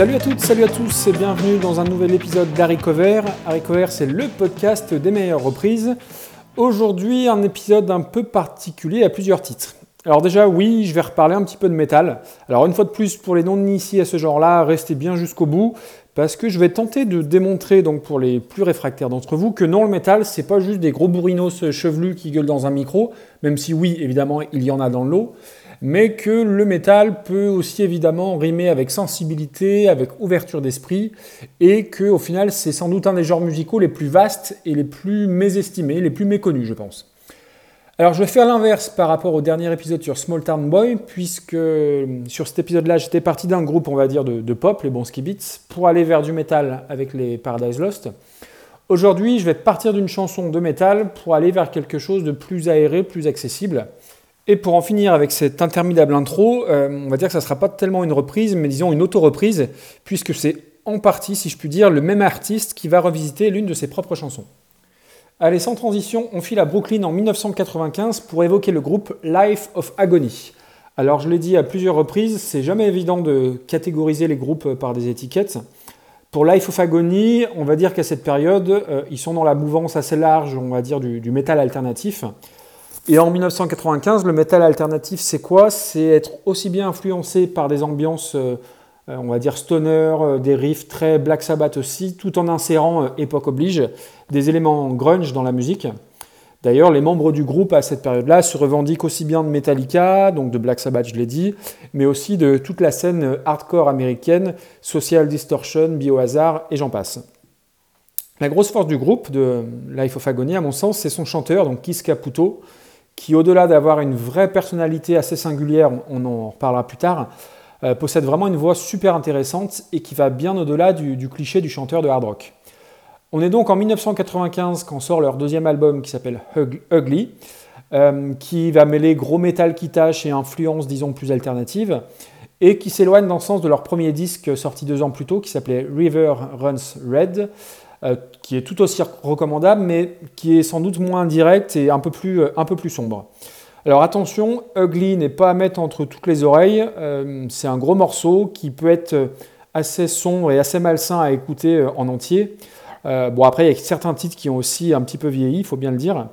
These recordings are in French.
Salut à toutes, salut à tous et bienvenue dans un nouvel épisode d'Harry Cover. Harry Cover, c'est le podcast des meilleures reprises. Aujourd'hui, un épisode un peu particulier à plusieurs titres. Alors déjà, oui, je vais reparler un petit peu de métal. Alors une fois de plus, pour les non-initiés à ce genre-là, restez bien jusqu'au bout, parce que je vais tenter de démontrer, donc pour les plus réfractaires d'entre vous, que non, le métal, c'est pas juste des gros bourrinos chevelus qui gueulent dans un micro, même si oui, évidemment, il y en a dans l'eau mais que le métal peut aussi évidemment rimer avec sensibilité, avec ouverture d'esprit, et que au final c'est sans doute un des genres musicaux les plus vastes et les plus mésestimés, les plus méconnus je pense. Alors je vais faire l'inverse par rapport au dernier épisode sur Small Town Boy, puisque sur cet épisode-là j'étais parti d'un groupe on va dire de, pop, les Bonsky Beats, pour aller vers du métal avec les Paradise Lost. Aujourd'hui je vais partir d'une chanson de métal pour aller vers quelque chose de plus aéré, plus accessible. Et pour en finir avec cette interminable intro, euh, on va dire que ça ne sera pas tellement une reprise, mais disons une auto-reprise, puisque c'est en partie, si je puis dire, le même artiste qui va revisiter l'une de ses propres chansons. Allez, sans transition, on file à Brooklyn en 1995 pour évoquer le groupe Life of Agony. Alors, je l'ai dit à plusieurs reprises, c'est jamais évident de catégoriser les groupes par des étiquettes. Pour Life of Agony, on va dire qu'à cette période, euh, ils sont dans la mouvance assez large, on va dire, du, du métal alternatif. Et en 1995, le métal alternatif, c'est quoi? C'est être aussi bien influencé par des ambiances, euh, euh, on va dire stoner, euh, des riffs très Black Sabbath aussi, tout en insérant, époque oblige, des éléments grunge dans la musique. D'ailleurs, les membres du groupe à cette période-là se revendiquent aussi bien de Metallica, donc de Black Sabbath, je l'ai dit, mais aussi de toute la scène hardcore américaine, Social Distortion, Biohazard et j'en passe. La grosse force du groupe de Life of Agony, à mon sens, c'est son chanteur, donc Kiss Caputo, qui, au-delà d'avoir une vraie personnalité assez singulière, on en reparlera plus tard, euh, possède vraiment une voix super intéressante et qui va bien au-delà du, cliché du chanteur de hard rock. On est donc en 1995 quand sort leur deuxième album qui s'appelle Ugly, euh, qui va mêler gros métal qui tâche et influences, disons, plus alternatives, et qui s'éloigne dans le sens de leur premier disque sorti deux ans plus tôt, qui s'appelait River Runs Red, euh, qui est tout aussi recommandable, mais qui est sans doute moins direct et un peu plus, euh, sombre. Alors attention, Ugly n'est pas à mettre entre toutes les oreilles, euh, c'est un gros morceau qui peut être assez sombre et assez malsain à écouter en entier. bon après, il y a certains titres qui ont aussi un petit peu vieilli, il faut bien le dire.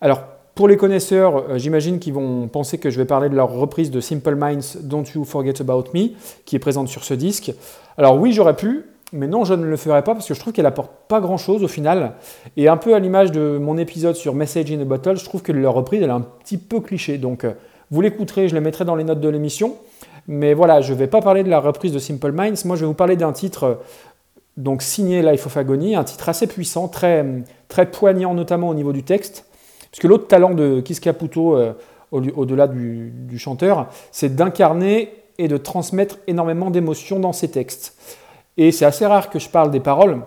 Alors pour les connaisseurs, j'imagine qu'ils vont penser que je vais parler de leur reprise de Simple Minds, Don't You Forget About Me, qui est présente sur ce disque. Alors oui, j'aurais pu, mais non, je ne le ferai pas parce que je trouve qu'elle apporte pas grand chose au final. Et un peu à l'image de mon épisode sur Message in a Bottle, je trouve que leur reprise est un petit peu cliché. Donc euh, vous l'écouterez, je les mettrai dans les notes de l'émission. Mais voilà, je ne vais pas parler de la reprise de Simple Minds. Moi, je vais vous parler d'un titre euh, donc signé Life of Agony, un titre assez puissant, très, très poignant notamment au niveau du texte. Puisque l'autre talent de Kiss Caputo, euh, au-delà du chanteur, c'est d'incarner et de transmettre énormément d'émotions dans ses textes. Et c'est assez rare que je parle des paroles,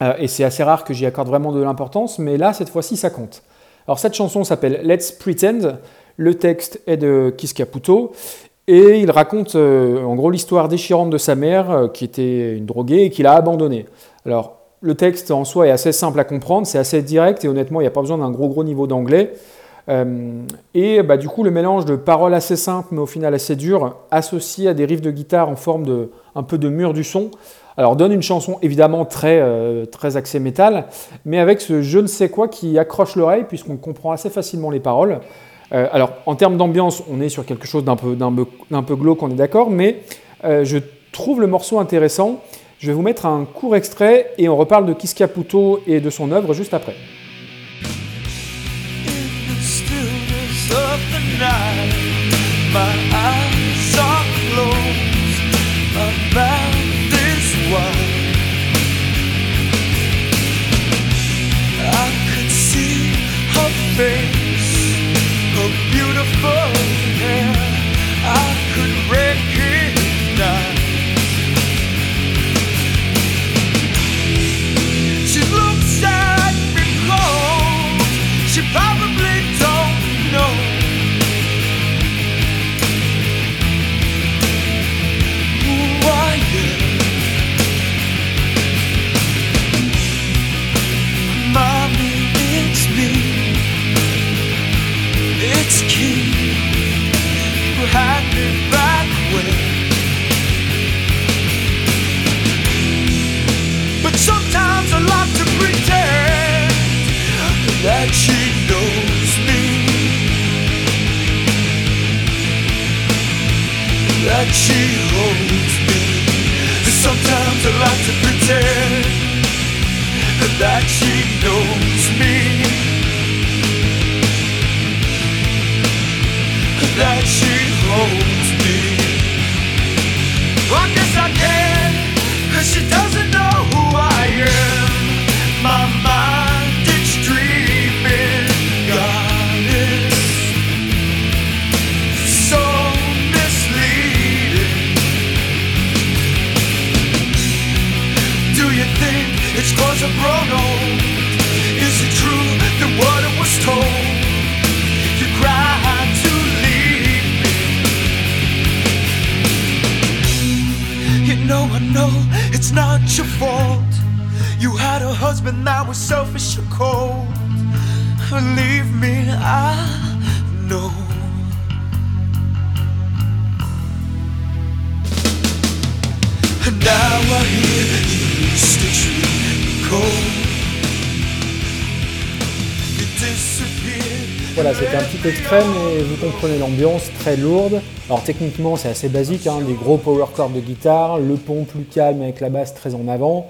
euh, et c'est assez rare que j'y accorde vraiment de l'importance, mais là, cette fois-ci, ça compte. Alors cette chanson s'appelle Let's Pretend, le texte est de Kiss Caputo, et il raconte euh, en gros l'histoire déchirante de sa mère, euh, qui était une droguée et qu'il a abandonnée. Alors le texte en soi est assez simple à comprendre, c'est assez direct, et honnêtement, il n'y a pas besoin d'un gros gros niveau d'anglais. Et bah, du coup, le mélange de paroles assez simples, mais au final assez dures, associé à des riffs de guitare en forme de, un peu de mur du son. Alors donne une chanson évidemment très, euh, très axée métal, mais avec ce je ne sais quoi qui accroche l'oreille puisqu'on comprend assez facilement les paroles. Euh, alors en termes d'ambiance, on est sur quelque chose d'un peu, d'un peu glauque, on est d'accord, mais euh, je trouve le morceau intéressant. Je vais vous mettre un court extrait et on reparle de Kiss Caputo et de son œuvre juste après. About That she holds me. I guess I can, I know it's not your fault. You had a husband that was selfish and cold. Believe me, I know. And now I hear you used to treat me cold. You disappeared. Voilà, c'était un petit extrait, mais vous comprenez l'ambiance, très lourde. Alors techniquement, c'est assez basique, hein, des gros power chords de guitare, le pont plus calme avec la basse très en avant,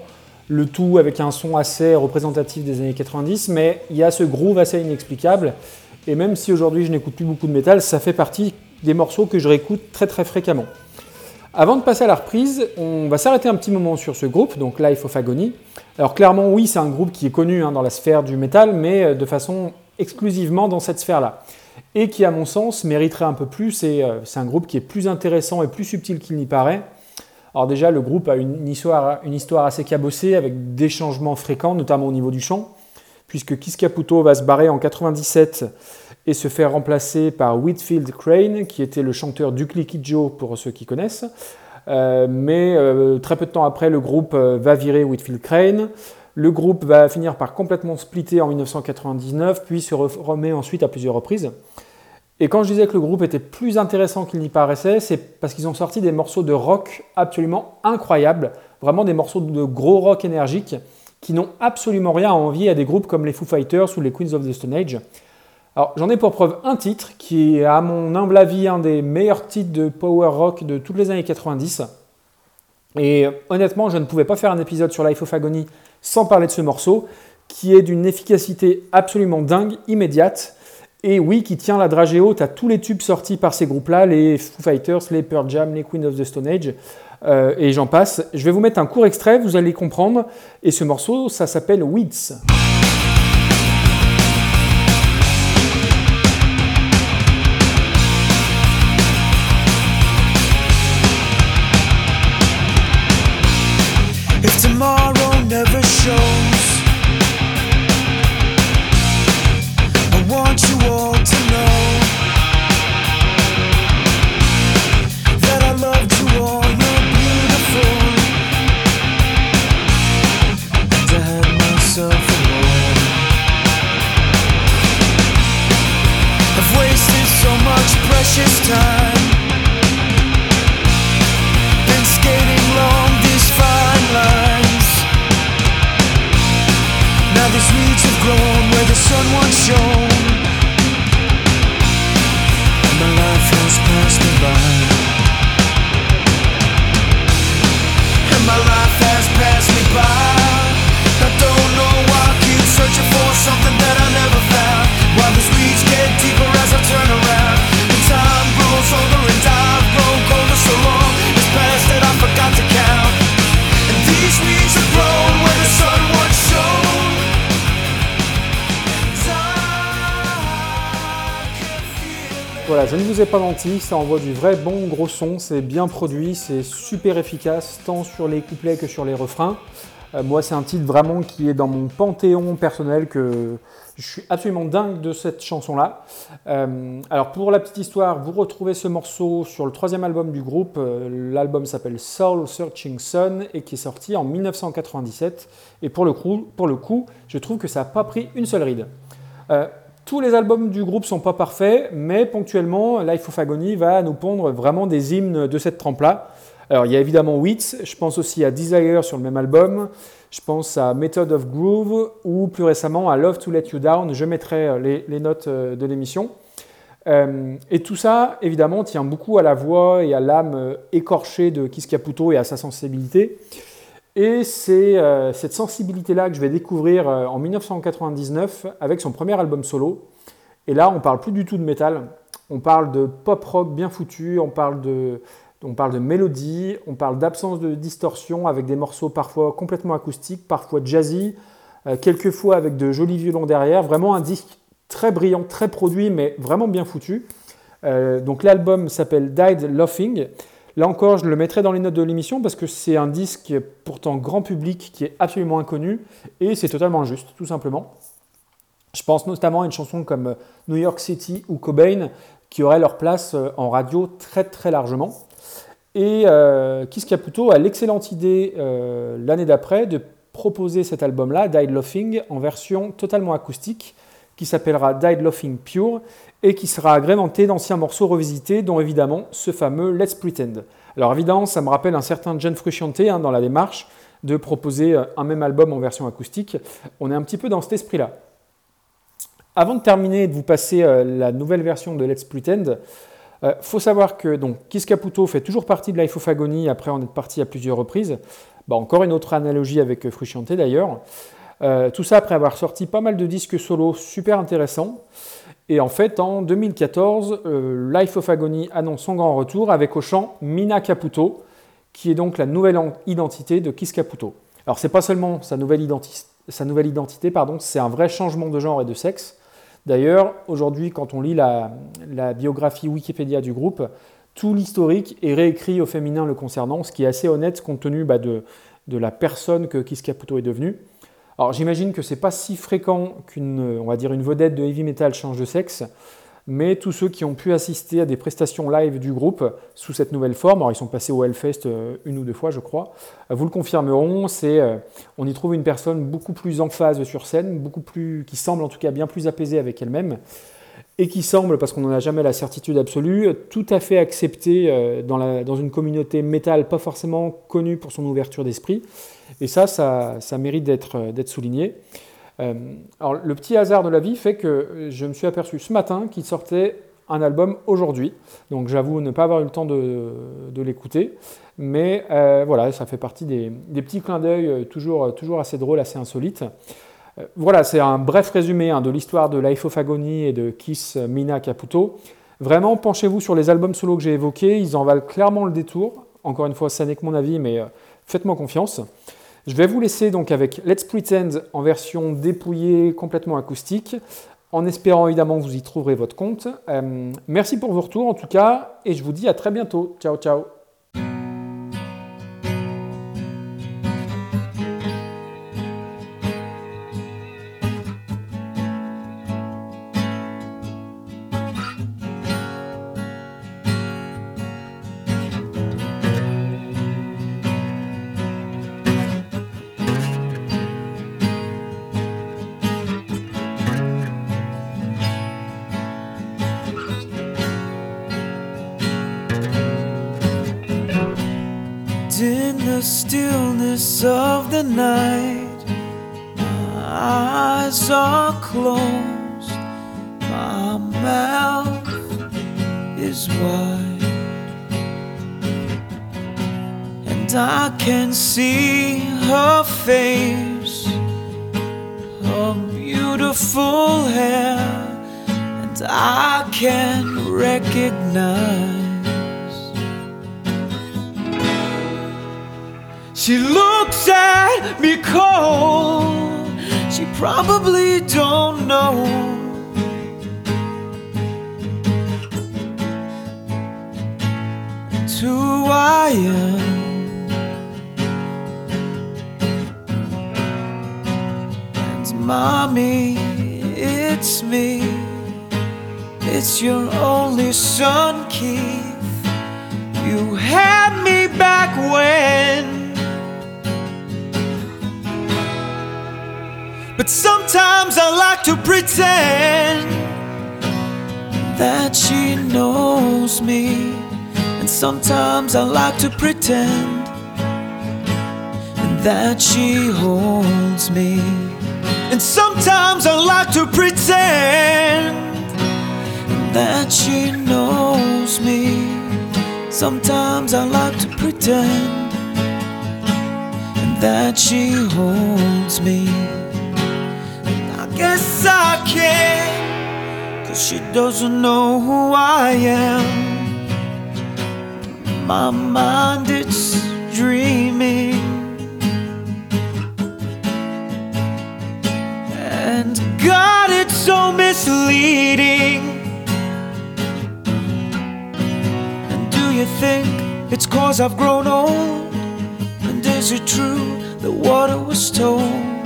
le tout avec un son assez représentatif des années 90, mais il y a ce groove assez inexplicable. Et même si aujourd'hui je n'écoute plus beaucoup de métal, ça fait partie des morceaux que je réécoute très très fréquemment. Avant de passer à la reprise, on va s'arrêter un petit moment sur ce groupe, donc Life of Agony. Alors clairement, oui, c'est un groupe qui est connu hein, dans la sphère du métal, mais euh, de façon exclusivement dans cette sphère-là. Et qui, à mon sens, mériterait un peu plus. Euh, c'est un groupe qui est plus intéressant et plus subtil qu'il n'y paraît. Alors déjà, le groupe a une histoire, assez cabossée avec des changements fréquents, notamment au niveau du chant, puisque Kiss Caputo va se barrer en 97 et se faire remplacer par Whitfield Crane, qui était le chanteur du Clicky Joe pour ceux qui connaissent. Euh, mais euh, très peu de temps après, le groupe va virer Whitfield Crane. Le groupe va finir par complètement splitter en 1999, puis se re- remet ensuite à plusieurs reprises. Et quand je disais que le groupe était plus intéressant qu'il n'y paraissait, c'est parce qu'ils ont sorti des morceaux de rock absolument incroyables, vraiment des morceaux de gros rock énergique qui n'ont absolument rien à envier à des groupes comme les Foo Fighters ou les Queens of the Stone Age. Alors j'en ai pour preuve un titre qui est à mon humble avis un des meilleurs titres de power rock de toutes les années 90. Et honnêtement, je ne pouvais pas faire un épisode sur Life of Agony sans parler de ce morceau, qui est d'une efficacité absolument dingue, immédiate, et oui, qui tient la dragée haute à tous les tubes sortis par ces groupes-là, les Foo Fighters, les Pearl Jam, les Queen of the Stone Age, euh, et j'en passe. Je vais vous mettre un court extrait, vous allez comprendre, et ce morceau, ça s'appelle Weeds. These weeds have grown where the sun once shone. Voilà, je ne vous ai pas menti, ça envoie du vrai bon gros son, c'est bien produit, c'est super efficace, tant sur les couplets que sur les refrains. Euh, moi, c'est un titre vraiment qui est dans mon panthéon personnel, que je suis absolument dingue de cette chanson-là. Euh, alors, pour la petite histoire, vous retrouvez ce morceau sur le troisième album du groupe. Euh, L'album s'appelle Soul Searching Sun et qui est sorti en 1997. Et pour le coup, pour le coup je trouve que ça n'a pas pris une seule ride. Tous les albums du groupe sont pas parfaits, mais ponctuellement, Life of Agony va nous pondre vraiment des hymnes de cette trempe-là. Alors, il y a évidemment Wits, je pense aussi à Desire sur le même album, je pense à Method of Groove ou plus récemment à Love to Let You Down. Je mettrai euh, les, notes euh, de l'émission. Euh, et tout ça, évidemment, tient beaucoup à la voix et à l'âme écorchée de Kiss Caputo et à sa sensibilité. Et c'est euh, cette sensibilité-là que je vais découvrir en 1999 avec son premier album solo. Et là, on parle plus du tout de métal, on parle de pop rock bien foutu, on parle de, on parle de mélodie, on parle d'absence de distorsion avec des morceaux parfois complètement acoustiques, parfois jazzy, quelquefois avec de jolis violons derrière. Vraiment un disque très brillant, très produit, mais vraiment bien foutu. Euh, donc l'album s'appelle Died Laughing. Là encore, je le mettrai dans les notes de l'émission parce que c'est un disque pourtant grand public qui est absolument inconnu et c'est totalement injuste, tout simplement. Je pense notamment à une chanson comme New York City ou Cobain qui auraient leur place euh, en radio très très largement. Et euh, Kiss a l'excellente idée euh, l'année d'après de proposer cet album-là, Died Laughing, en version totalement acoustique qui s'appellera Died Laughing Pure et qui sera agrémenté d'anciens morceaux revisités, dont évidemment ce fameux Let's Pretend. Alors évidemment, ça me rappelle un certain John Frusciante hein, dans la démarche de proposer euh, un même album en version acoustique. On est un petit peu dans cet esprit-là. Avant de terminer et de vous passer euh, la nouvelle version de Let's Pretend, il euh, faut savoir que donc, Kiss Caputo fait toujours partie de Life of Agony après en être parti à plusieurs reprises. Bah, encore une autre analogie avec Frusciante d'ailleurs. Euh, tout ça après avoir sorti pas mal de disques solo super intéressants. Et en fait, en 2014, euh, Life of Agony annonce son grand retour avec au chant Mina Caputo, qui est donc la nouvelle identité de Kiss Caputo. Alors, c'est pas seulement sa nouvelle, sa nouvelle identité, pardon, c'est un vrai changement de genre et de sexe. D'ailleurs, aujourd'hui, quand on lit la, biographie Wikipédia du groupe, tout l'historique est réécrit au féminin le concernant, ce qui est assez honnête compte tenu bah, de, de la personne que Kiss Caputo est devenu. Alors j'imagine que c'est pas si fréquent qu'une, on va dire une vedette de heavy metal change de sexe, mais tous ceux qui ont pu assister à des prestations live du groupe sous cette nouvelle forme, alors ils sont passés au Hellfest euh, une ou deux fois je crois, euh, vous le confirmeront, c'est, euh, on y trouve une personne beaucoup plus en phase sur scène, beaucoup plus, qui semble en tout cas bien plus apaisée avec elle-même, et qui semble, parce qu'on n'en a jamais la certitude absolue, tout à fait acceptée dans, la, dans une communauté métal pas forcément connue pour son ouverture d'esprit, et ça, ça, mérite euh, d'être souligné. Euh, alors, le petit hasard de la vie fait que je me suis aperçu ce matin qu'il sortait un album aujourd'hui. Donc j'avoue ne pas avoir eu le temps de, l'écouter. Mais euh, voilà, ça fait partie des, petits clins d'œil toujours assez drôles, assez insolites. Voilà, c'est un bref résumé hein, de l'histoire de Life of Agony et de Kiss Mina Caputo. Vraiment, penchez-vous sur les albums solo que j'ai évoqués, ils en valent clairement le détour. Encore une fois, ça n'est que mon avis, mais faites-moi confiance. Je vais vous laisser donc avec Let's Pretend en version dépouillée, complètement acoustique, en espérant évidemment que vous y trouverez votre compte. Euh, merci pour vos retours en tout cas, et je vous dis à très bientôt. Ciao, ciao the stillness of the night. My eyes are closed, my mouth is wide, and I can see her face, her beautiful hair, and I can recognize. She looks at me cold. She probably don't know. who I am. And mommy, it's me. It's your only son, Keith. You had me back when. To pretend that she knows me. And sometimes I like to pretend that she holds me. And sometimes I like to pretend that she knows me. Sometimes I like to pretend that she holds me. Guess I can, cause she doesn't know who I am. My mind, it's dreaming. And God, it's so misleading. And do you think it's cause I've grown old? And is it true that what I was told?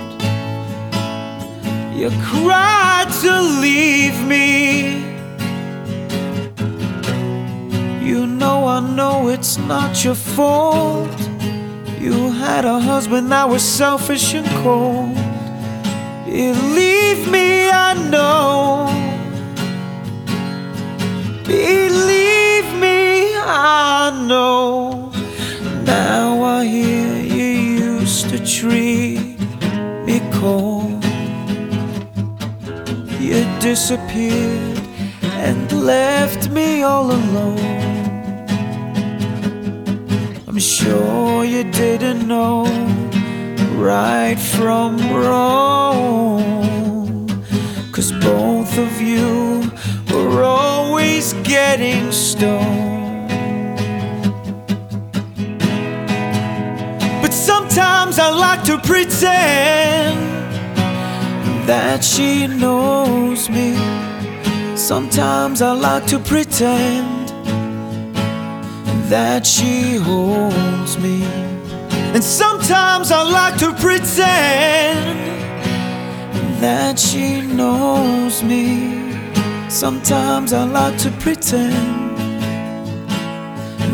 You cried to leave me. You know, I know it's not your fault. You had a husband that was selfish and cold. Believe me, I know. Believe me, I know. Now I hear you used to treat me cold. Disappeared and left me all alone. I'm sure you didn't know right from wrong. Cause both of you were always getting stoned. But sometimes I like to pretend that she knows me. Sometimes I like to pretend that she holds me. And sometimes I like to pretend that she knows me. Sometimes I like to pretend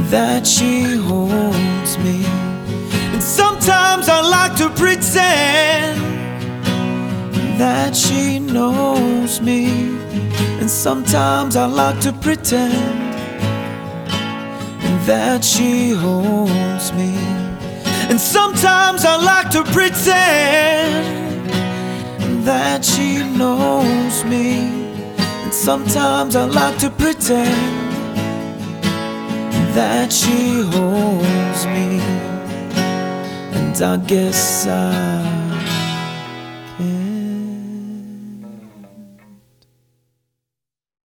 that she holds me. And sometimes I like to pretend that she knows me. And sometimes I like to pretend that she holds me. And sometimes I like to pretend that she knows me. And sometimes I like to pretend that she holds me. And I guess I